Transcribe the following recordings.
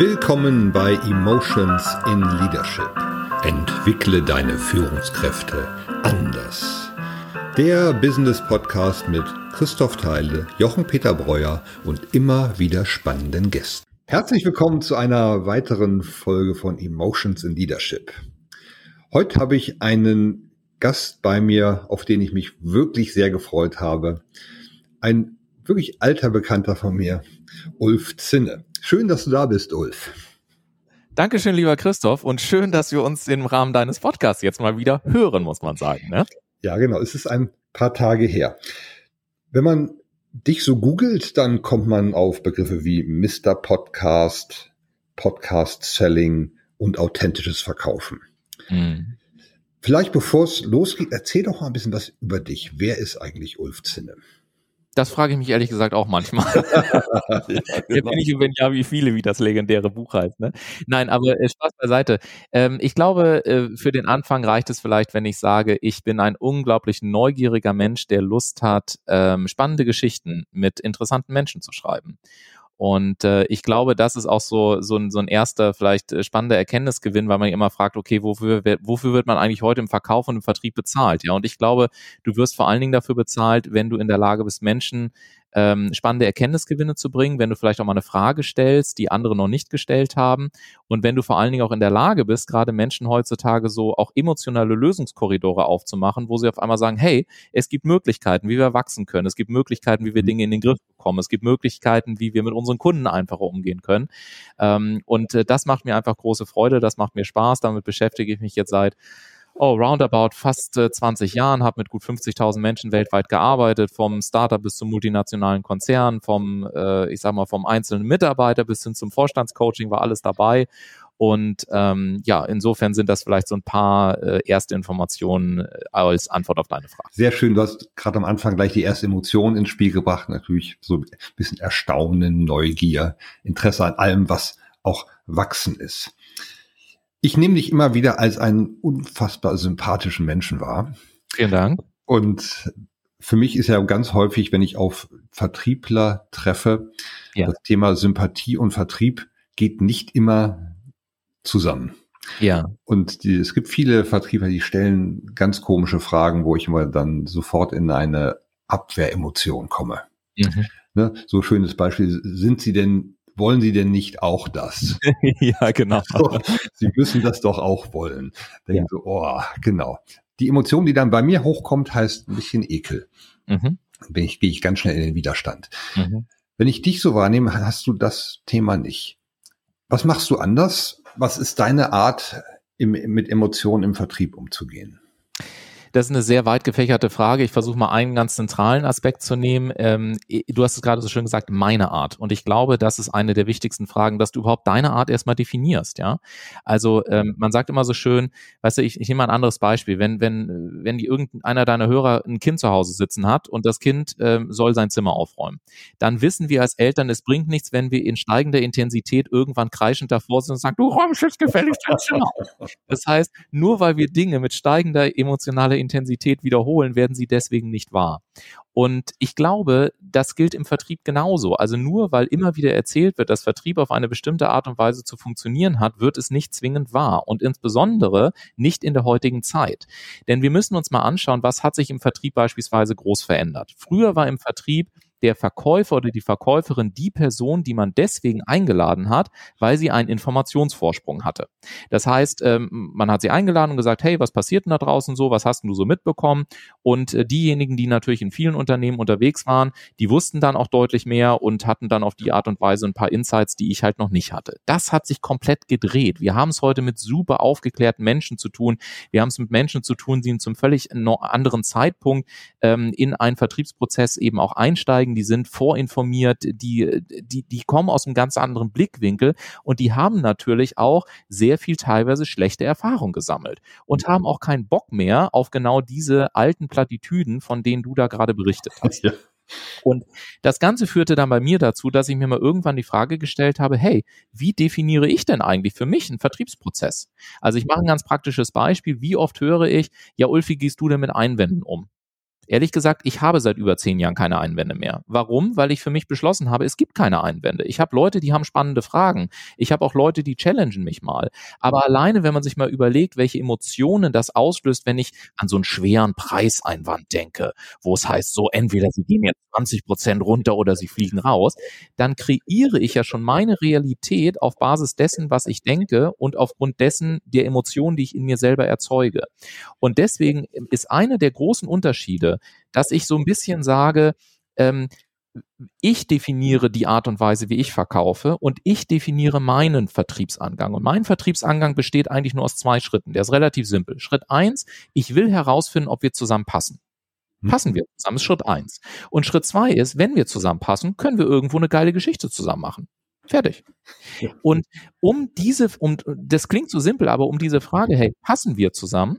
Willkommen bei Emotions in Leadership. Entwickle deine Führungskräfte anders. Der Business Podcast mit Christoph Theile, Jochen Peter Breuer und immer wieder spannenden Gästen. Herzlich willkommen zu einer weiteren Folge von Emotions in Leadership. Heute habe ich einen Gast bei mir, auf den ich mich wirklich sehr gefreut habe. Ein wirklich alter Bekannter von mir, Ulf Zinne. Schön, dass du da bist, Ulf. Dankeschön, lieber Christoph, und schön, dass wir uns im Rahmen deines Podcasts jetzt mal wieder hören, muss man sagen. Ne? Ja, genau. Es ist ein paar Tage her. Wenn man dich so googelt, dann kommt man auf Begriffe wie Mr. Podcast, Podcast Selling und authentisches Verkaufen. Mhm. Vielleicht bevor es losgeht, erzähl doch mal ein bisschen was über dich. Wer ist eigentlich Ulf Zinne? Das frage ich mich ehrlich gesagt auch manchmal. ja, genau. Nicht, wenn ja, wie viele, wie das legendäre Buch heißt. Ne? Nein, aber äh, Spaß beiseite. Ähm, ich glaube, äh, für den Anfang reicht es vielleicht, wenn ich sage, ich bin ein unglaublich neugieriger Mensch, der Lust hat, ähm, spannende Geschichten mit interessanten Menschen zu schreiben. Und äh, ich glaube, das ist auch so, so, ein, so ein erster, vielleicht äh, spannender Erkenntnisgewinn, weil man immer fragt, okay, wofür, wofür wird man eigentlich heute im Verkauf und im Vertrieb bezahlt? Ja, und ich glaube, du wirst vor allen Dingen dafür bezahlt, wenn du in der Lage bist, Menschen ähm, spannende Erkenntnisgewinne zu bringen, wenn du vielleicht auch mal eine Frage stellst, die andere noch nicht gestellt haben. Und wenn du vor allen Dingen auch in der Lage bist, gerade Menschen heutzutage so auch emotionale Lösungskorridore aufzumachen, wo sie auf einmal sagen, hey, es gibt Möglichkeiten, wie wir wachsen können, es gibt Möglichkeiten, wie wir. Dinge in den Griff bekommen, es gibt Möglichkeiten, wie wir mit unseren Kunden einfacher umgehen können. Ähm, und äh, das macht mir einfach große Freude, das macht mir Spaß, damit beschäftige ich mich jetzt seit oh, roundabout fast äh, 20 Jahren, habe mit gut 50.000 Menschen weltweit gearbeitet, vom Startup bis zum multinationalen Konzern, vom, äh, ich sag mal, vom einzelnen Mitarbeiter bis hin zum Vorstandscoaching war alles dabei. Und ähm, ja, insofern sind das vielleicht so ein paar äh, erste Informationen äh, als Antwort auf deine Frage. Sehr schön, du hast gerade am Anfang gleich die erste Emotion ins Spiel gebracht. Natürlich so ein bisschen Erstaunen, Neugier, Interesse an allem, was auch wachsen ist. Ich nehme dich immer wieder als einen unfassbar sympathischen Menschen wahr. Vielen Dank. Und für mich ist ja ganz häufig, wenn ich auf Vertriebler treffe, ja. das Thema Sympathie und Vertrieb geht nicht immer zusammen. Ja. Und die, es gibt viele Vertriebler, die stellen ganz komische Fragen, wo ich immer dann sofort in eine Abwehremotion komme. Mhm. Ne, so schönes Beispiel. Sind Sie denn wollen Sie denn nicht auch das? ja, genau. So, Sie müssen das doch auch wollen. Denken ja. so, oh, genau. Die Emotion, die dann bei mir hochkommt, heißt ein bisschen Ekel. Mhm. Bin ich, gehe ich ganz schnell in den Widerstand. Mhm. Wenn ich dich so wahrnehme, hast du das Thema nicht. Was machst du anders? Was ist deine Art, im, mit Emotionen im Vertrieb umzugehen? Das ist eine sehr weit gefächerte Frage. Ich versuche mal einen ganz zentralen Aspekt zu nehmen. Ähm, du hast es gerade so schön gesagt, meine Art. Und ich glaube, das ist eine der wichtigsten Fragen, dass du überhaupt deine Art erstmal definierst, ja. Also ähm, man sagt immer so schön, weißt du, ich, ich nehme mal ein anderes Beispiel. Wenn, wenn, wenn die irgendeiner deiner Hörer ein Kind zu Hause sitzen hat und das Kind ähm, soll sein Zimmer aufräumen, dann wissen wir als Eltern, es bringt nichts, wenn wir in steigender Intensität irgendwann kreischend davor sind und sagen, du räumst jetzt gefälligst dein Zimmer auf. Das heißt, nur weil wir Dinge mit steigender emotionaler Intensität wiederholen, werden sie deswegen nicht wahr. Und ich glaube, das gilt im Vertrieb genauso. Also nur weil immer wieder erzählt wird, dass Vertrieb auf eine bestimmte Art und Weise zu funktionieren hat, wird es nicht zwingend wahr. Und insbesondere nicht in der heutigen Zeit. Denn wir müssen uns mal anschauen, was hat sich im Vertrieb beispielsweise groß verändert. Früher war im Vertrieb der Verkäufer oder die Verkäuferin die Person, die man deswegen eingeladen hat, weil sie einen Informationsvorsprung hatte. Das heißt, ähm, man hat sie eingeladen und gesagt, hey, was passiert denn da draußen so, was hast du so mitbekommen? Und äh, diejenigen, die natürlich in vielen Unternehmen unterwegs waren, die wussten dann auch deutlich mehr und hatten dann auf die Art und Weise ein paar Insights, die ich halt noch nicht hatte. Das hat sich komplett gedreht. Wir haben es heute mit super aufgeklärten Menschen zu tun. Wir haben es mit Menschen zu tun, die zum völlig anderen Zeitpunkt ähm, in einen Vertriebsprozess eben auch einsteigen Kollegen, die sind vorinformiert, die, die, die kommen aus einem ganz anderen Blickwinkel und die haben natürlich auch sehr viel teilweise schlechte Erfahrung gesammelt und haben auch keinen Bock mehr auf genau diese alten Plattitüden, von denen du da gerade berichtet hast. Ja. Und das Ganze führte dann bei mir dazu, dass ich mir mal irgendwann die Frage gestellt habe, hey, wie definiere ich denn eigentlich für mich einen Vertriebsprozess? Also ich mache ein ganz praktisches Beispiel. Wie oft höre ich, ja, Ulfi, gehst du denn mit Einwänden um? Ehrlich gesagt, ich habe seit über zehn Jahren keine Einwände mehr. Warum? Weil ich für mich beschlossen habe, es gibt keine Einwände. Ich habe Leute, die haben spannende Fragen. Ich habe auch Leute, die challengen mich mal. Aber alleine, wenn man sich mal überlegt, welche Emotionen das auslöst, wenn ich an so einen schweren Preiseinwand denke, wo es heißt, so entweder sie gehen jetzt 20 Prozent runter oder sie fliegen raus, dann kreiere ich ja schon meine Realität auf Basis dessen, was ich denke und aufgrund dessen der Emotionen, die ich in mir selber erzeuge. Und deswegen ist einer der großen Unterschiede, dass ich so ein bisschen sage, ähm, ich definiere die Art und Weise, wie ich verkaufe und ich definiere meinen Vertriebsangang. Und mein Vertriebsangang besteht eigentlich nur aus zwei Schritten. Der ist relativ simpel. Schritt eins, ich will herausfinden, ob wir zusammen passen. Hm. Passen wir zusammen, ist Schritt eins. Und Schritt zwei ist, wenn wir zusammenpassen, können wir irgendwo eine geile Geschichte zusammen machen. Fertig. Und um diese, um, das klingt so simpel, aber um diese Frage, hey, passen wir zusammen,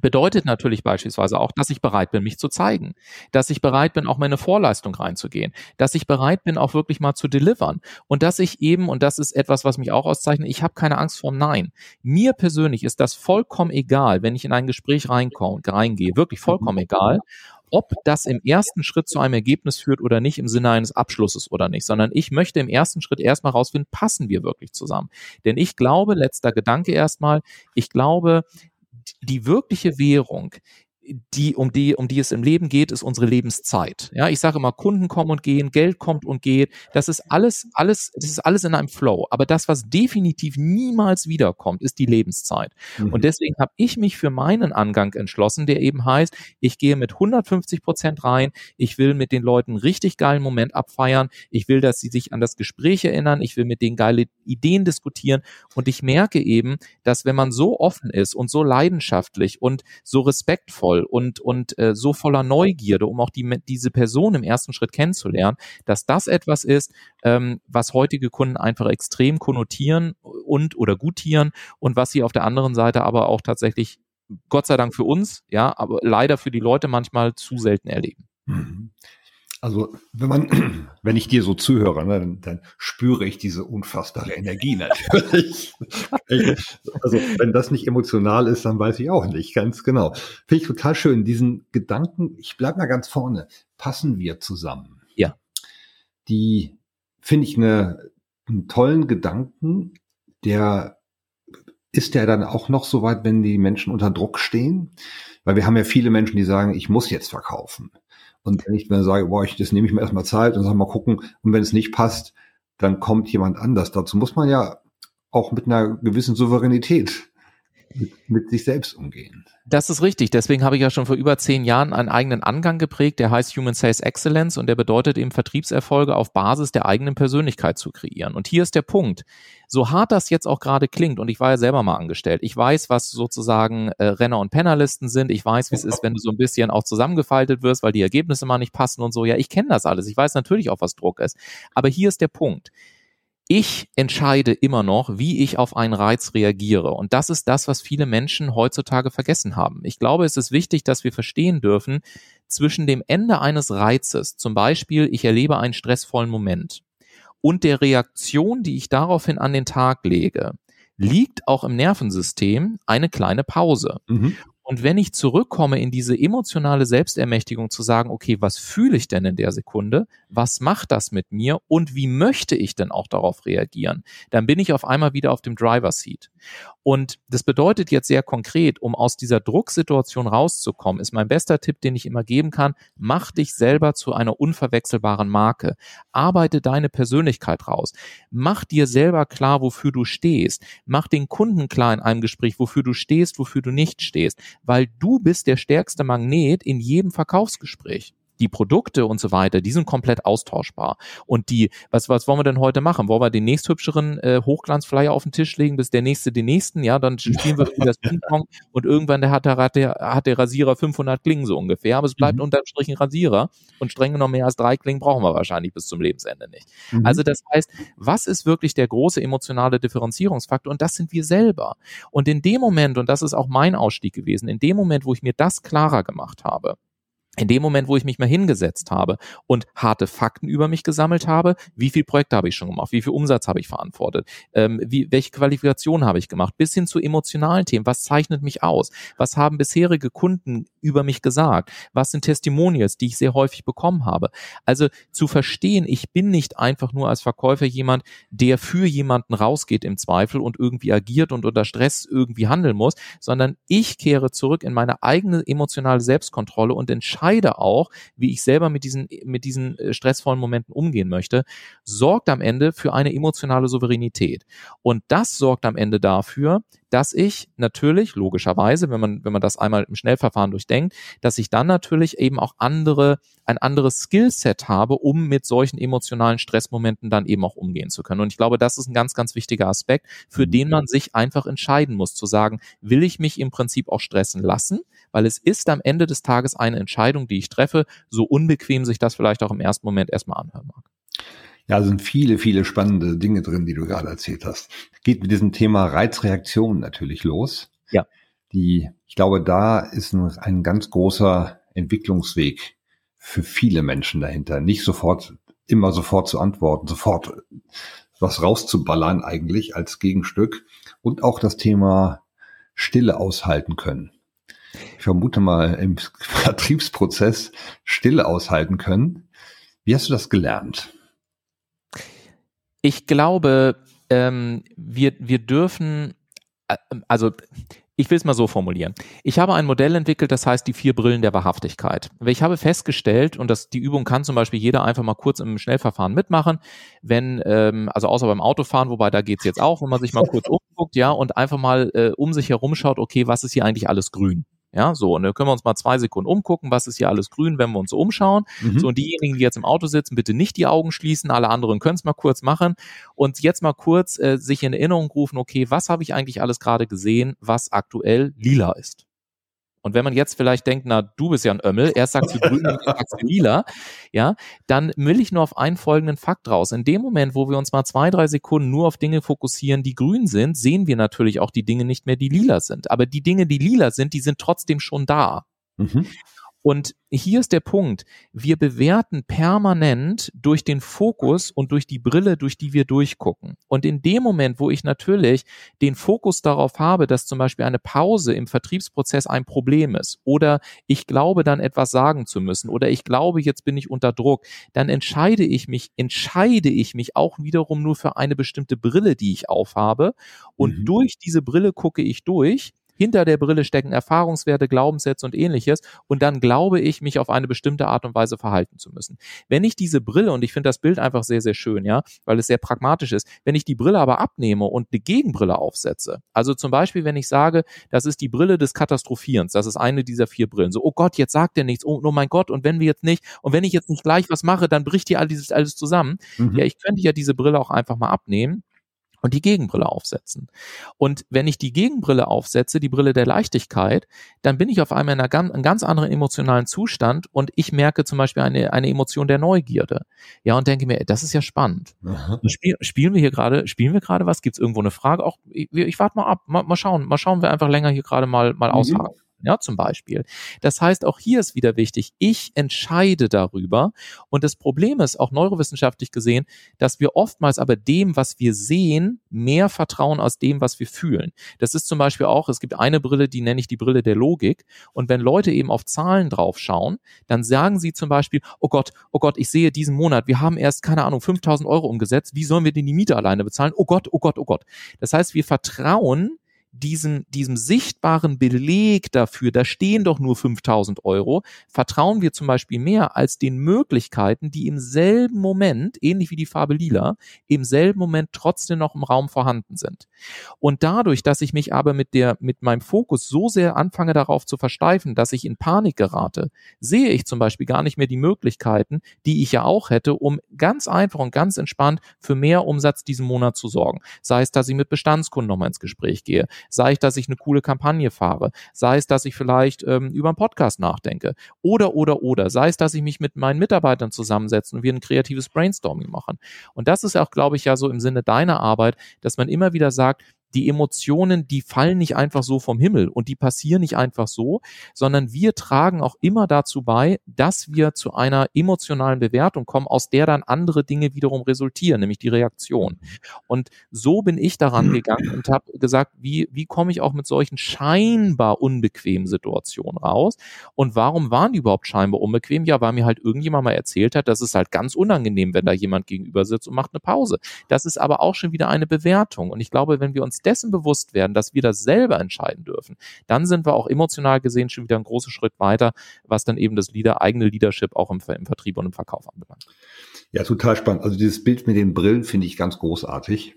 bedeutet natürlich beispielsweise auch, dass ich bereit bin, mich zu zeigen, dass ich bereit bin, auch meine Vorleistung reinzugehen, dass ich bereit bin, auch wirklich mal zu delivern und dass ich eben, und das ist etwas, was mich auch auszeichnet, ich habe keine Angst vorm Nein. Mir persönlich ist das vollkommen egal, wenn ich in ein Gespräch reinkomme, reingehe, wirklich vollkommen egal, ob das im ersten Schritt zu einem Ergebnis führt oder nicht im Sinne eines Abschlusses oder nicht, sondern ich möchte im ersten Schritt erstmal rausfinden, passen wir wirklich zusammen. Denn ich glaube, letzter Gedanke erstmal, ich glaube, die wirkliche Währung die, um die, um die es im Leben geht, ist unsere Lebenszeit. Ja, ich sage immer, Kunden kommen und gehen, Geld kommt und geht. Das ist alles, alles, das ist alles in einem Flow. Aber das, was definitiv niemals wiederkommt, ist die Lebenszeit. Mhm. Und deswegen habe ich mich für meinen Angang entschlossen, der eben heißt, ich gehe mit 150 Prozent rein. Ich will mit den Leuten richtig geilen Moment abfeiern. Ich will, dass sie sich an das Gespräch erinnern. Ich will mit denen geile Ideen diskutieren. Und ich merke eben, dass wenn man so offen ist und so leidenschaftlich und so respektvoll liebevoll und, und äh, so voller Neugierde, um auch die, diese Person im ersten Schritt kennenzulernen, dass das etwas ist, ähm, was heutige Kunden einfach extrem konnotieren und oder gutieren und was sie auf der anderen Seite aber auch tatsächlich, Gott sei Dank für uns, ja, aber leider für die Leute manchmal zu selten erleben. Mhm. Also wenn man, wenn ich dir so zuhöre, ne, dann, dann spüre ich diese unfassbare Energie natürlich. also wenn das nicht emotional ist, dann weiß ich auch nicht, ganz genau. Finde ich total schön, diesen Gedanken, ich bleib mal ganz vorne, passen wir zusammen. Ja. Die finde ich eine, einen tollen Gedanken, der ist der dann auch noch so weit, wenn die Menschen unter Druck stehen? Weil wir haben ja viele Menschen, die sagen, ich muss jetzt verkaufen. Und wenn ich mir sage, boah, ich, das nehme ich mir erstmal Zeit und sag mal gucken, und wenn es nicht passt, dann kommt jemand anders. Dazu muss man ja auch mit einer gewissen Souveränität mit, sich selbst umgehen. Das ist richtig. Deswegen habe ich ja schon vor über zehn Jahren einen eigenen Angang geprägt, der heißt Human Sales Excellence und der bedeutet eben Vertriebserfolge auf Basis der eigenen Persönlichkeit zu kreieren. Und hier ist der Punkt. So hart das jetzt auch gerade klingt, und ich war ja selber mal angestellt, ich weiß, was sozusagen äh, Renner- und Pennerlisten sind, ich weiß, wie es ist, wenn du so ein bisschen auch zusammengefaltet wirst, weil die Ergebnisse mal nicht passen und so. Ja, ich kenne das alles. Ich weiß natürlich auch, was Druck ist. Aber hier ist der Punkt ich entscheide immer noch, wie ich auf einen Reiz reagiere. Und das ist das, was viele Menschen heutzutage vergessen haben. Ich glaube, es ist wichtig, dass wir verstehen dürfen, zwischen dem Ende eines Reizes, zum Beispiel, ich erlebe einen stressvollen Moment, und der Reaktion, die ich daraufhin an den Tag lege, liegt auch im Nervensystem eine kleine Pause. Mhm. Und wenn ich zurückkomme in diese emotionale Selbstermächtigung zu sagen, okay, was fühle ich denn in der Sekunde? Was macht das mit mir? Und wie möchte ich denn auch darauf reagieren? Dann bin ich auf einmal wieder auf dem Driver Seat. Und das bedeutet jetzt sehr konkret, um aus dieser Drucksituation rauszukommen, ist mein bester Tipp, den ich immer geben kann, mach dich selber zu einer unverwechselbaren Marke. Arbeite deine Persönlichkeit raus. Mach dir selber klar, wofür du stehst. Mach den Kunden klar in einem Gespräch, wofür du stehst, wofür du nicht stehst weil du bist der stärkste Magnet in jedem Verkaufsgespräch die Produkte und so weiter, die sind komplett austauschbar. Und die, was, was wollen wir denn heute machen? Wollen wir den nächsthübscheren äh, Hochglanzflyer auf den Tisch legen, bis der nächste den nächsten? Ja, dann spielen wir das Ping-Pong und irgendwann der hat, der, hat, der, hat der Rasierer 500 Klingen so ungefähr, aber es bleibt mhm. unterm Strich ein Rasierer und streng genommen mehr als drei Klingen brauchen wir wahrscheinlich bis zum Lebensende nicht. Mhm. Also das heißt, was ist wirklich der große emotionale Differenzierungsfaktor? Und das sind wir selber. Und in dem Moment, und das ist auch mein Ausstieg gewesen, in dem Moment, wo ich mir das klarer gemacht habe, in dem Moment, wo ich mich mal hingesetzt habe und harte Fakten über mich gesammelt habe, wie viel Projekte habe ich schon gemacht, wie viel Umsatz habe ich verantwortet, ähm, wie, welche Qualifikation habe ich gemacht, bis hin zu emotionalen Themen, was zeichnet mich aus, was haben bisherige Kunden über mich gesagt, was sind Testimonials, die ich sehr häufig bekommen habe. Also zu verstehen, ich bin nicht einfach nur als Verkäufer jemand, der für jemanden rausgeht im Zweifel und irgendwie agiert und unter Stress irgendwie handeln muss, sondern ich kehre zurück in meine eigene emotionale Selbstkontrolle und entscheide, entscheide auch, wie ich selber mit diesen, mit diesen äh, stressvollen Momenten umgehen möchte, sorgt am Ende für eine emotionale Souveränität. Und das sorgt am Ende dafür, dass ich natürlich, logischerweise, wenn man, wenn man das einmal im Schnellverfahren durchdenkt, dass ich dann natürlich eben auch andere, ein anderes Skillset habe, um mit solchen emotionalen Stressmomenten dann eben auch umgehen zu können. Und ich glaube, das ist ein ganz, ganz wichtiger Aspekt, für den man sich einfach entscheiden muss, zu sagen, will ich mich im Prinzip auch stressen lassen? Weil es ist am Ende des Tages eine Entscheidung, die ich treffe, so unbequem sich das vielleicht auch im ersten Moment erstmal anhören mag. Ja, sind viele, viele spannende Dinge drin, die du gerade erzählt hast. Geht mit diesem Thema Reizreaktion natürlich los. Ja. Die, ich glaube, da ist ein, ein ganz großer Entwicklungsweg für viele Menschen dahinter. Nicht sofort, immer sofort zu antworten, sofort was rauszuballern eigentlich als Gegenstück und auch das Thema Stille aushalten können. Ich vermute mal im Vertriebsprozess Stille aushalten können. Wie hast du das gelernt? Ich glaube, ähm, wir, wir dürfen, äh, also ich will es mal so formulieren. Ich habe ein Modell entwickelt, das heißt die vier Brillen der Wahrhaftigkeit. Ich habe festgestellt, und das, die Übung kann zum Beispiel jeder einfach mal kurz im Schnellverfahren mitmachen, wenn, ähm, also außer beim Autofahren, wobei da geht's jetzt auch, wenn man sich mal kurz umguckt, ja, und einfach mal äh, um sich herum schaut, okay, was ist hier eigentlich alles grün? Ja, so, und dann können wir uns mal zwei Sekunden umgucken, was ist hier alles grün, wenn wir uns so umschauen. Mhm. So, und diejenigen, die jetzt im Auto sitzen, bitte nicht die Augen schließen, alle anderen können es mal kurz machen und jetzt mal kurz äh, sich in Erinnerung rufen, okay, was habe ich eigentlich alles gerade gesehen, was aktuell lila ist? Und wenn man jetzt vielleicht denkt, na, du bist ja ein Ömmel, erst sagst du grün, dann sagst du lila, ja, dann will ich nur auf einen folgenden Fakt raus. In dem Moment, wo wir uns mal zwei, drei Sekunden nur auf Dinge fokussieren, die grün sind, sehen wir natürlich auch die Dinge nicht mehr, die lila sind. Aber die Dinge, die lila sind, die sind trotzdem schon da. Mhm. Und hier ist der Punkt. Wir bewerten permanent durch den Fokus und durch die Brille, durch die wir durchgucken. Und in dem Moment, wo ich natürlich den Fokus darauf habe, dass zum Beispiel eine Pause im Vertriebsprozess ein Problem ist oder ich glaube dann etwas sagen zu müssen oder ich glaube, jetzt bin ich unter Druck, dann entscheide ich mich, entscheide ich mich auch wiederum nur für eine bestimmte Brille, die ich aufhabe. Und mhm. durch diese Brille gucke ich durch hinter der Brille stecken Erfahrungswerte, Glaubenssätze und ähnliches. Und dann glaube ich, mich auf eine bestimmte Art und Weise verhalten zu müssen. Wenn ich diese Brille, und ich finde das Bild einfach sehr, sehr schön, ja, weil es sehr pragmatisch ist, wenn ich die Brille aber abnehme und eine Gegenbrille aufsetze, also zum Beispiel, wenn ich sage, das ist die Brille des Katastrophierens, das ist eine dieser vier Brillen, so, oh Gott, jetzt sagt er nichts, oh, oh mein Gott, und wenn wir jetzt nicht, und wenn ich jetzt nicht gleich was mache, dann bricht hier all dieses alles zusammen. Mhm. Ja, ich könnte ja diese Brille auch einfach mal abnehmen und die Gegenbrille aufsetzen. Und wenn ich die Gegenbrille aufsetze, die Brille der Leichtigkeit, dann bin ich auf einmal in einer ganz, einem ganz anderen emotionalen Zustand und ich merke zum Beispiel eine, eine Emotion der Neugierde. Ja, und denke mir, das ist ja spannend. Spiel, spielen wir hier gerade, spielen wir gerade was? Gibt es irgendwo eine Frage? Auch ich, ich warte mal ab, mal, mal schauen, mal schauen wir einfach länger hier gerade mal, mal mhm. aushaken ja, zum Beispiel. Das heißt, auch hier ist wieder wichtig, ich entscheide darüber. Und das Problem ist, auch neurowissenschaftlich gesehen, dass wir oftmals aber dem, was wir sehen, mehr vertrauen als dem, was wir fühlen. Das ist zum Beispiel auch, es gibt eine Brille, die nenne ich die Brille der Logik. Und wenn Leute eben auf Zahlen drauf schauen, dann sagen sie zum Beispiel, oh Gott, oh Gott, ich sehe diesen Monat, wir haben erst, keine Ahnung, 5000 Euro umgesetzt, wie sollen wir denn die Miete alleine bezahlen? Oh Gott, oh Gott, oh Gott. Das heißt, wir vertrauen diesem, diesem sichtbaren Beleg dafür, da stehen doch nur 5000 Euro, vertrauen wir zum Beispiel mehr als den Möglichkeiten, die im selben Moment, ähnlich wie die Farbe lila, im selben Moment trotzdem noch im Raum vorhanden sind. Und dadurch, dass ich mich aber mit der, mit meinem Fokus so sehr anfange darauf zu versteifen, dass ich in Panik gerate, sehe ich zum Beispiel gar nicht mehr die Möglichkeiten, die ich ja auch hätte, um ganz einfach und ganz entspannt für mehr Umsatz diesen Monat zu sorgen. Sei es, dass ich mit Bestandskunden nochmal ins Gespräch gehe, sei es, dass ich eine coole Kampagne fahre, sei es, dass ich vielleicht ähm, über einen Podcast nachdenke oder, oder, oder, sei es, dass ich mich mit meinen Mitarbeitern zusammensetze und wir ein kreatives Brainstorming machen. Und das ist auch, glaube ich, ja so im Sinne deiner Arbeit, dass man immer wieder sagt, die Emotionen, die fallen nicht einfach so vom Himmel und die passieren nicht einfach so, sondern wir tragen auch immer dazu bei, dass wir zu einer emotionalen Bewertung kommen, aus der dann andere Dinge wiederum resultieren, nämlich die Reaktion. Und so bin ich daran gegangen und habe gesagt, wie, wie komme ich auch mit solchen scheinbar unbequemen Situationen raus? Und warum waren die überhaupt scheinbar unbequem? Ja, weil mir halt irgendjemand mal erzählt hat, dass es halt ganz unangenehm, wenn da jemand gegenüber sitzt und macht eine Pause. Das ist aber auch schon wieder eine Bewertung. Und ich glaube, wenn wir uns dessen bewusst werden, dass wir das selber entscheiden dürfen, dann sind wir auch emotional gesehen schon wieder einen großen Schritt weiter, was dann eben das Leader, eigene Leadership auch im, im Vertrieb und im Verkauf anbelangt. Ja, total spannend. Also dieses Bild mit den Brillen finde ich ganz großartig.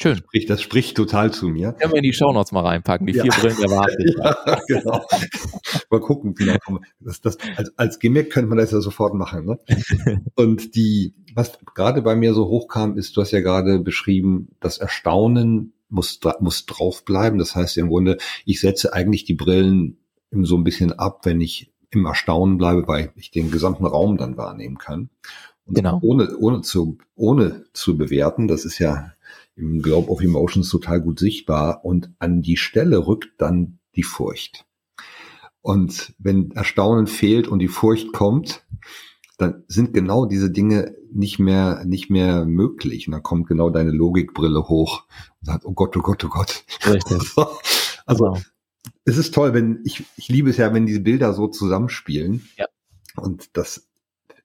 Schön. Das spricht, das spricht total zu mir. Können wir in die Shownotes mal reinpacken, die Ja. vier Brillen der Wahrheit. ja, genau. Mal gucken, vielleicht das, das, als, als Gimmick könnte man das ja sofort machen. Ne? Und die, was gerade bei mir so hochkam, ist, du hast ja gerade beschrieben, das Erstaunen muss, muss draufbleiben. Das heißt im Grunde, ich setze eigentlich die Brillen so ein bisschen ab, wenn ich im Erstaunen bleibe, weil ich den gesamten Raum dann wahrnehmen kann. Und Genau. ohne, ohne zu, ohne zu bewerten, das ist ja im Globe of Emotions total gut sichtbar und an die Stelle rückt dann die Furcht. Und wenn Erstaunen fehlt und die Furcht kommt, dann sind genau diese Dinge nicht mehr, nicht mehr möglich. Und dann kommt genau deine Logikbrille hoch und sagt, oh Gott, oh Gott, oh Gott. Richtig. Also, Genau. es ist toll, wenn, ich, ich liebe es ja, wenn diese Bilder so zusammenspielen. Ja. Und das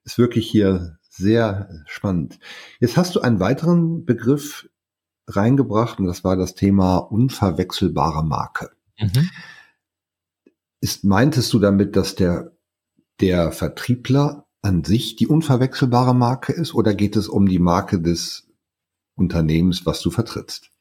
ist wirklich hier sehr spannend. Jetzt hast du einen weiteren Begriff reingebracht und das war das Thema unverwechselbare Marke. Mhm. Ist, meintest du damit, dass der, der Vertriebler an sich die unverwechselbare Marke ist oder geht es um die Marke des Unternehmens, was du vertrittst?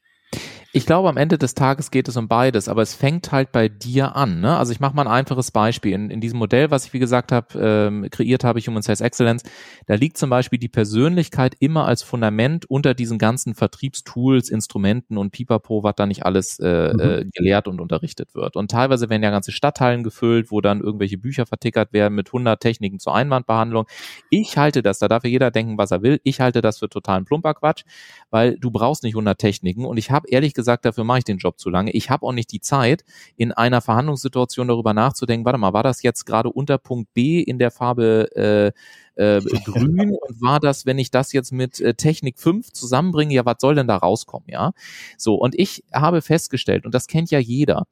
Ich glaube, am Ende des Tages geht es um beides, aber es fängt halt bei dir an. Ne? Also ich mache mal ein einfaches Beispiel. In, in diesem Modell, was ich wie gesagt habe, ähm, kreiert habe, Human Sales Excellence, da liegt zum Beispiel die Persönlichkeit immer als Fundament unter diesen ganzen Vertriebstools, Instrumenten und Pipapo, was da nicht alles äh, Mhm. äh, gelehrt und unterrichtet wird. Und teilweise werden ja ganze Stadthallen gefüllt, wo dann irgendwelche Bücher vertickert werden mit 100 Techniken zur Einwandbehandlung. Ich halte das, da darf ja jeder denken, was er will, ich halte das für totalen Plumperquatsch, weil du brauchst nicht 100 Techniken und ich habe ehrlich gesagt, dafür mache ich den Job zu lange. Ich habe auch nicht die Zeit, in einer Verhandlungssituation darüber nachzudenken, warte mal, war das jetzt gerade unter Punkt B in der Farbe äh, äh, grün und war das, wenn ich das jetzt mit äh, Technik 5 zusammenbringe, ja, was soll denn da rauskommen, ja? So, und ich habe festgestellt, und das kennt ja jeder,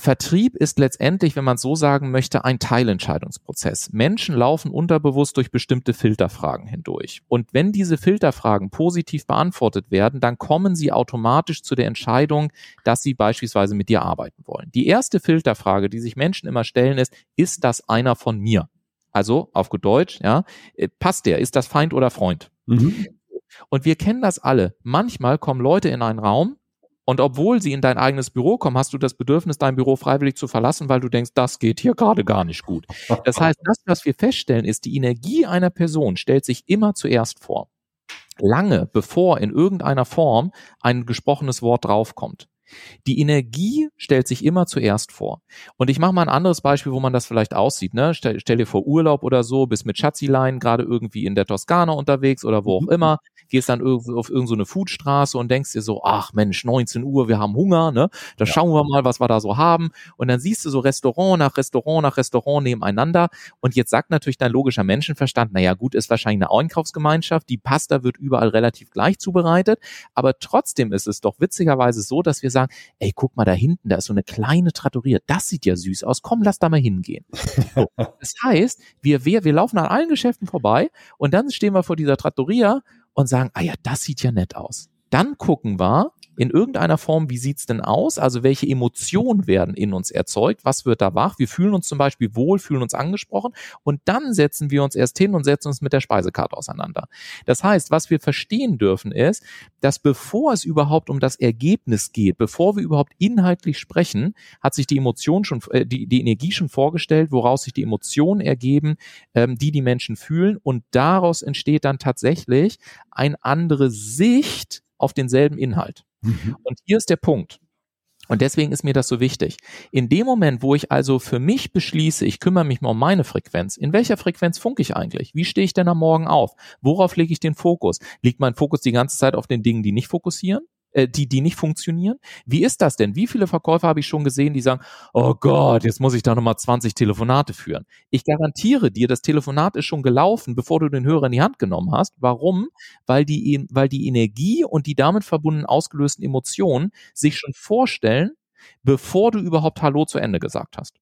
Vertrieb ist letztendlich, wenn man so sagen möchte, ein Teilentscheidungsprozess. Menschen laufen unterbewusst durch bestimmte Filterfragen hindurch. Und wenn diese Filterfragen positiv beantwortet werden, dann kommen sie automatisch zu der Entscheidung, dass sie beispielsweise mit dir arbeiten wollen. Die erste Filterfrage, die sich Menschen immer stellen, ist, ist das einer von mir? Also auf gut Deutsch, ja, äh, passt der? Ist das Feind oder Freund? Und wir kennen das alle. Manchmal kommen Leute in einen Raum und obwohl sie in dein eigenes Büro kommen, hast du das Bedürfnis, dein Büro freiwillig zu verlassen, weil du denkst, das geht hier gerade gar nicht gut. Das heißt, das, was wir feststellen, ist, die Energie einer Person stellt sich immer zuerst vor. Lange bevor in irgendeiner Form ein gesprochenes Wort draufkommt. Die Energie stellt sich immer zuerst vor. Und ich mache mal ein anderes Beispiel, wo man das vielleicht aussieht. Ne? Stell, stell dir vor Urlaub oder so, bist mit Schatzilein gerade irgendwie in der Toskana unterwegs oder wo auch Mhm. immer, gehst dann irgendwo auf irgendeine so Foodstraße und denkst dir so, ach Mensch, 19 Uhr, wir haben Hunger, ne? Da Ja. schauen wir mal, was wir da so haben. Und dann siehst du so Restaurant nach Restaurant nach Restaurant nebeneinander. Und jetzt sagt natürlich dein logischer Menschenverstand, naja gut, ist wahrscheinlich eine Einkaufsgemeinschaft, die Pasta wird überall relativ gleich zubereitet. Aber trotzdem ist es doch witzigerweise so, dass wir sagen, ey, guck mal da hinten, da ist so eine kleine Trattoria, das sieht ja süß aus, komm, lass da mal hingehen. So. Das heißt, wir, wir, wir laufen an allen Geschäften vorbei und dann stehen wir vor dieser Trattoria und sagen, ah ja, das sieht ja nett aus. Dann gucken wir in irgendeiner Form, wie sieht's denn aus? Also welche Emotionen werden in uns erzeugt? Was wird da wach? Wir fühlen uns zum Beispiel wohl, fühlen uns angesprochen und dann setzen wir uns erst hin und setzen uns mit der Speisekarte auseinander. Das heißt, was wir verstehen dürfen ist, dass bevor es überhaupt um das Ergebnis geht, bevor wir überhaupt inhaltlich sprechen, hat sich die Emotion schon, äh, die, die Energie schon vorgestellt, woraus sich die Emotionen ergeben, ähm, die die Menschen fühlen und daraus entsteht dann tatsächlich eine andere Sicht auf denselben Inhalt. Mhm. Und hier ist der Punkt. Und deswegen ist mir das so wichtig. In dem Moment, wo ich also für mich beschließe, ich kümmere mich mal um meine Frequenz, in welcher Frequenz funke ich eigentlich? Wie stehe ich denn am Morgen auf? Worauf lege ich den Fokus? Liegt mein Fokus die ganze Zeit auf den Dingen, die nicht fokussieren? Äh, die, die nicht funktionieren? Wie ist das denn? Wie viele Verkäufer habe ich schon gesehen, die sagen, oh Gott, jetzt muss ich da nochmal 20 Telefonate führen. Ich garantiere dir, das Telefonat ist schon gelaufen, bevor du den Hörer in die Hand genommen hast. Warum? Weil die, weil die Energie und die damit verbundenen ausgelösten Emotionen sich schon vorstellen, bevor du überhaupt Hallo zu Ende gesagt hast.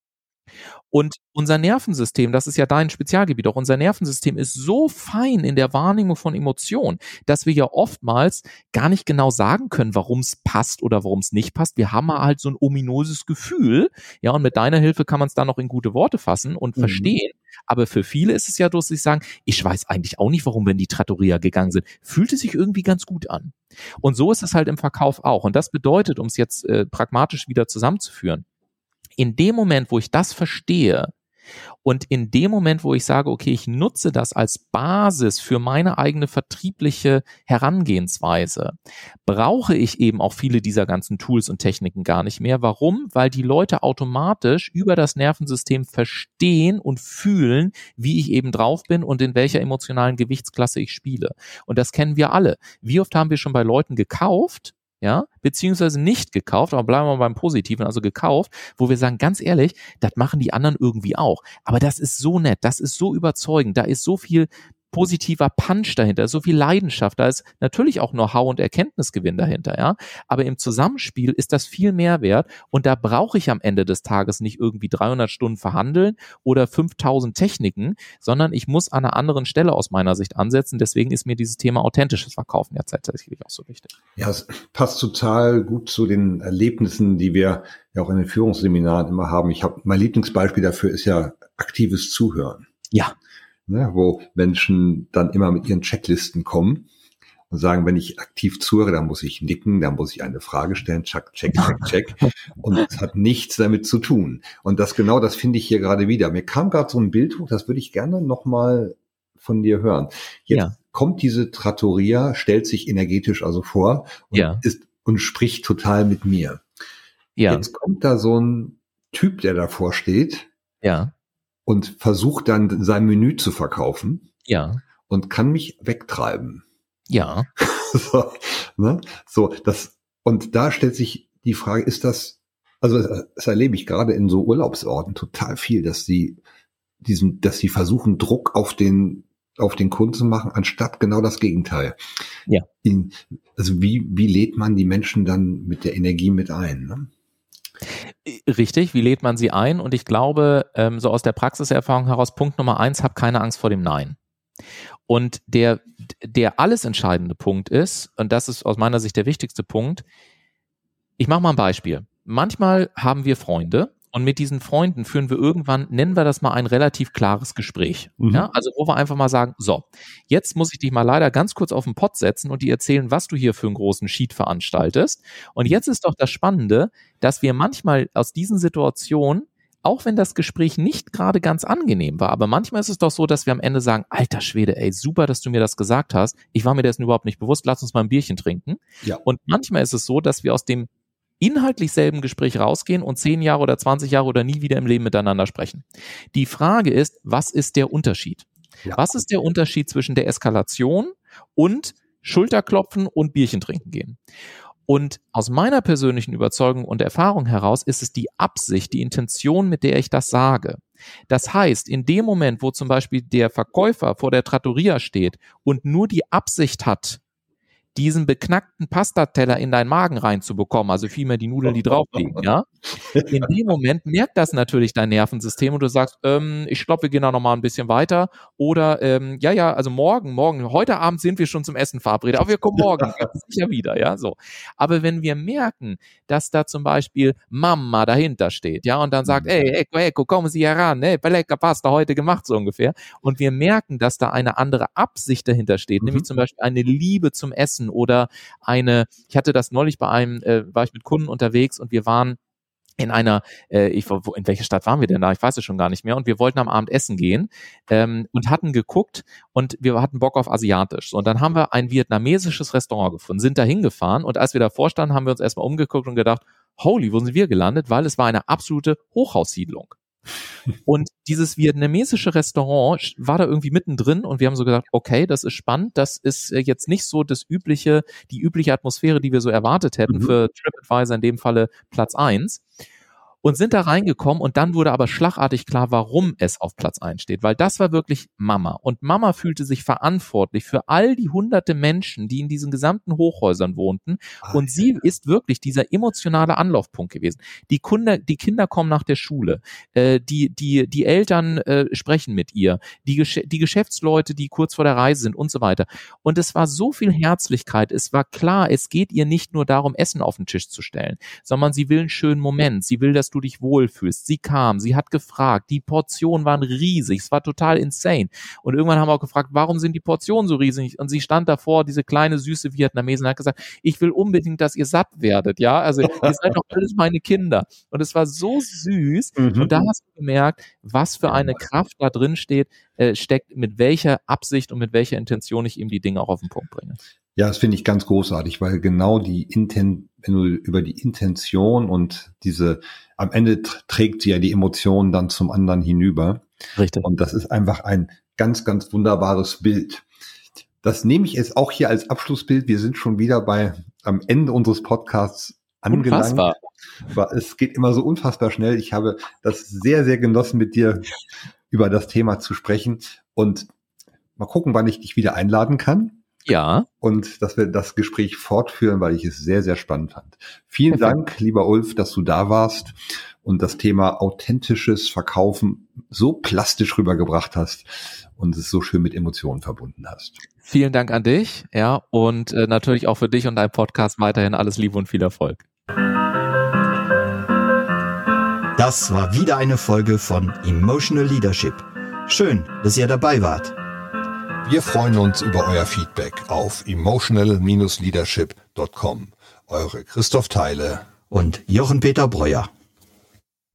Und unser Nervensystem, das ist ja dein Spezialgebiet, auch unser Nervensystem ist so fein in der Wahrnehmung von Emotionen, dass wir ja oftmals gar nicht genau sagen können, warum es passt oder warum es nicht passt. Wir haben halt so ein ominöses Gefühl, ja, und mit deiner Hilfe kann man es dann noch in gute Worte fassen und mhm. verstehen. Aber für viele ist es ja sie sagen, ich weiß eigentlich auch nicht, warum wir in die Trattoria gegangen sind. Fühlte sich irgendwie ganz gut an. Und so ist es halt im Verkauf auch. Und das bedeutet, um es jetzt äh, pragmatisch wieder zusammenzuführen, in dem Moment, wo ich das verstehe, und in dem Moment, wo ich sage, okay, ich nutze das als Basis für meine eigene vertriebliche Herangehensweise, brauche ich eben auch viele dieser ganzen Tools und Techniken gar nicht mehr. Warum? Weil die Leute automatisch über das Nervensystem verstehen und fühlen, wie ich eben drauf bin und in welcher emotionalen Gewichtsklasse ich spiele. Und das kennen wir alle. Wie oft haben wir schon bei Leuten gekauft, ja, beziehungsweise nicht gekauft, aber bleiben wir beim Positiven, also gekauft, wo wir sagen, ganz ehrlich, das machen die anderen irgendwie auch. Aber das ist so nett, das ist so überzeugend, da ist so viel positiver Punch dahinter, so viel Leidenschaft, da ist natürlich auch Know-how und Erkenntnisgewinn dahinter, ja. Aber im Zusammenspiel ist das viel mehr wert und da brauche ich am Ende des Tages nicht irgendwie 300 Stunden verhandeln oder 5000 Techniken, sondern ich muss an einer anderen Stelle aus meiner Sicht ansetzen. Deswegen ist mir dieses Thema authentisches Verkaufen ja tatsächlich auch so wichtig. Ja, es passt total gut zu den Erlebnissen, die wir ja auch in den Führungsseminaren immer haben. Ich habe mein Lieblingsbeispiel dafür ist ja aktives Zuhören. Ja ne, wo Menschen dann immer mit ihren Checklisten kommen und sagen, wenn ich aktiv zuhöre, dann muss ich nicken, dann muss ich eine Frage stellen, check, check, check, check. Und es hat nichts damit zu tun. Und das genau, das finde ich hier gerade wieder. Mir kam gerade so ein Bild hoch, das würde ich gerne nochmal von dir hören. Jetzt ja. kommt diese Trattoria, stellt sich energetisch also vor und ja. ist und spricht total mit mir. Ja. Jetzt kommt da so ein Typ, der davor steht. Ja und versucht dann sein Menü zu verkaufen. Ja. Und kann mich wegtreiben. Ja. so, ne? so, das, und da stellt sich die Frage, ist das, also das erlebe ich gerade in so Urlaubsorten total viel, dass sie diesen, dass sie versuchen, Druck auf den, auf den Kunden zu machen, anstatt genau das Gegenteil. Ja. In, also wie, wie lädt man die Menschen dann mit der Energie mit ein? Ne? Richtig, wie lädt man sie ein? Und ich glaube, ähm, so aus der Praxiserfahrung heraus, Punkt Nummer eins, hab keine Angst vor dem Nein. Und der, der alles entscheidende Punkt ist, und das ist aus meiner Sicht der wichtigste Punkt, ich mache mal ein Beispiel. Manchmal haben wir Freunde, und mit diesen Freunden führen wir irgendwann, nennen wir das mal ein relativ klares Gespräch. Mhm. Ja, also wo wir einfach mal sagen, so, jetzt muss ich dich mal leider ganz kurz auf den Pott setzen und dir erzählen, was du hier für einen großen Sheet veranstaltest. Und jetzt ist doch das Spannende, dass wir manchmal aus diesen Situationen auch wenn das Gespräch nicht gerade ganz angenehm war, aber manchmal ist es doch so, dass wir am Ende sagen, alter Schwede, ey, super, dass du mir das gesagt hast. Ich war mir dessen überhaupt nicht bewusst, lass uns mal ein Bierchen trinken. Ja. Und manchmal ist es so, dass wir aus dem inhaltlich selben Gespräch rausgehen und zehn Jahre oder 20 Jahre oder nie wieder im Leben miteinander sprechen. Die Frage ist, was ist der Unterschied? Ja. Was ist der Unterschied zwischen der Eskalation und Schulterklopfen und Bierchen trinken gehen? Und aus meiner persönlichen Überzeugung und Erfahrung heraus ist es die Absicht, die Intention, mit der ich das sage. Das heißt, in dem Moment, wo zum Beispiel der Verkäufer vor der Trattoria steht und nur die Absicht hat, diesen beknackten Pastateller in deinen Magen reinzubekommen, also vielmehr die Nudeln, die drauf liegen, ja. In dem Moment merkt das natürlich dein Nervensystem und du sagst, ähm, ich glaube, wir gehen da nochmal ein bisschen weiter oder ähm, ja, ja, also morgen, morgen, heute Abend sind wir schon zum Essen verabredet, aber wir kommen morgen sicher wieder, ja, so. Aber wenn wir merken, dass da zum Beispiel Mama dahinter steht, ja, und dann sagt, mhm. ey, Ecco, Ecco, kommen Sie heran, ey, lecker Pasta heute gemacht, so ungefähr, und wir merken, dass da eine andere Absicht dahinter steht, mhm. nämlich zum Beispiel eine Liebe zum Essen oder eine, ich hatte das neulich bei einem, äh, war ich mit Kunden unterwegs und wir waren in einer, äh, ich, wo, in welcher Stadt waren wir denn da? Ich weiß es schon gar nicht mehr. Und wir wollten am Abend essen gehen ähm, und hatten geguckt und wir hatten Bock auf Asiatisch. Und dann haben wir ein vietnamesisches Restaurant gefunden, sind da hingefahren und als wir davor standen, haben wir uns erstmal umgeguckt und gedacht, holy, wo sind wir gelandet? Weil es war eine absolute Hochhaussiedlung. Und dieses vietnamesische Restaurant war da irgendwie mittendrin und wir haben so gesagt, okay, das ist spannend, das ist äh, jetzt nicht so das übliche, die übliche Atmosphäre, die wir so erwartet hätten mhm. für TripAdvisor in dem Falle Platz eins und sind da reingekommen und dann wurde aber schlagartig klar, warum es auf Platz 1 steht, weil das war wirklich Mama. Und Mama fühlte sich verantwortlich für all die hunderte Menschen, die in diesen gesamten Hochhäusern wohnten. Und sie ist wirklich dieser emotionale Anlaufpunkt gewesen. Die Kinder, die Kinder kommen nach der Schule, äh, die, die, die Eltern äh, sprechen mit ihr, die, Gesch die Geschäftsleute, die kurz vor der Reise sind und so weiter. Und es war so viel Herzlichkeit, es war klar, es geht ihr nicht nur darum, Essen auf den Tisch zu stellen, sondern sie will einen schönen Moment, sie will, dass dass du dich wohlfühlst. Sie kam, sie hat gefragt, die Portionen waren riesig, es war total insane. Und irgendwann haben wir auch gefragt, warum sind die Portionen so riesig? Und sie stand davor, diese kleine süße Vietnamesin, hat gesagt, ich will unbedingt, dass ihr satt werdet, ja? Also ihr seid doch alles meine Kinder. Und es war so süß. Mhm. Und da hast du gemerkt, was für eine Kraft da drin steht, äh, steckt, mit welcher Absicht und mit welcher Intention ich ihm die Dinge auch auf den Punkt bringe. Ja, das finde ich ganz großartig, weil genau die Inten, wenn du über die Intention und diese, am Ende trägt sie ja die Emotionen dann zum anderen hinüber. Richtig. Und das ist einfach ein ganz, ganz wunderbares Bild. Das nehme ich jetzt auch hier als Abschlussbild. Wir sind schon wieder bei am Ende unseres Podcasts angelangt. Unfassbar. Es geht immer so unfassbar schnell. Ich habe das sehr, sehr genossen, mit dir über das Thema zu sprechen und mal gucken, wann ich dich wieder einladen kann. Ja. Und dass wir das Gespräch fortführen, weil ich es sehr, sehr spannend fand. Vielen Perfekt. Dank, lieber Ulf, dass du da warst und das Thema authentisches Verkaufen so plastisch rübergebracht hast und es so schön mit Emotionen verbunden hast. Vielen Dank an dich, ja, und äh, natürlich auch für dich und dein Podcast weiterhin alles Liebe und viel Erfolg. Das war wieder eine Folge von Emotional Leadership. Schön, dass ihr dabei wart. Wir freuen uns über euer Feedback auf emotional-leadership.com. Eure Christoph Teile und Jochen Peter Breuer.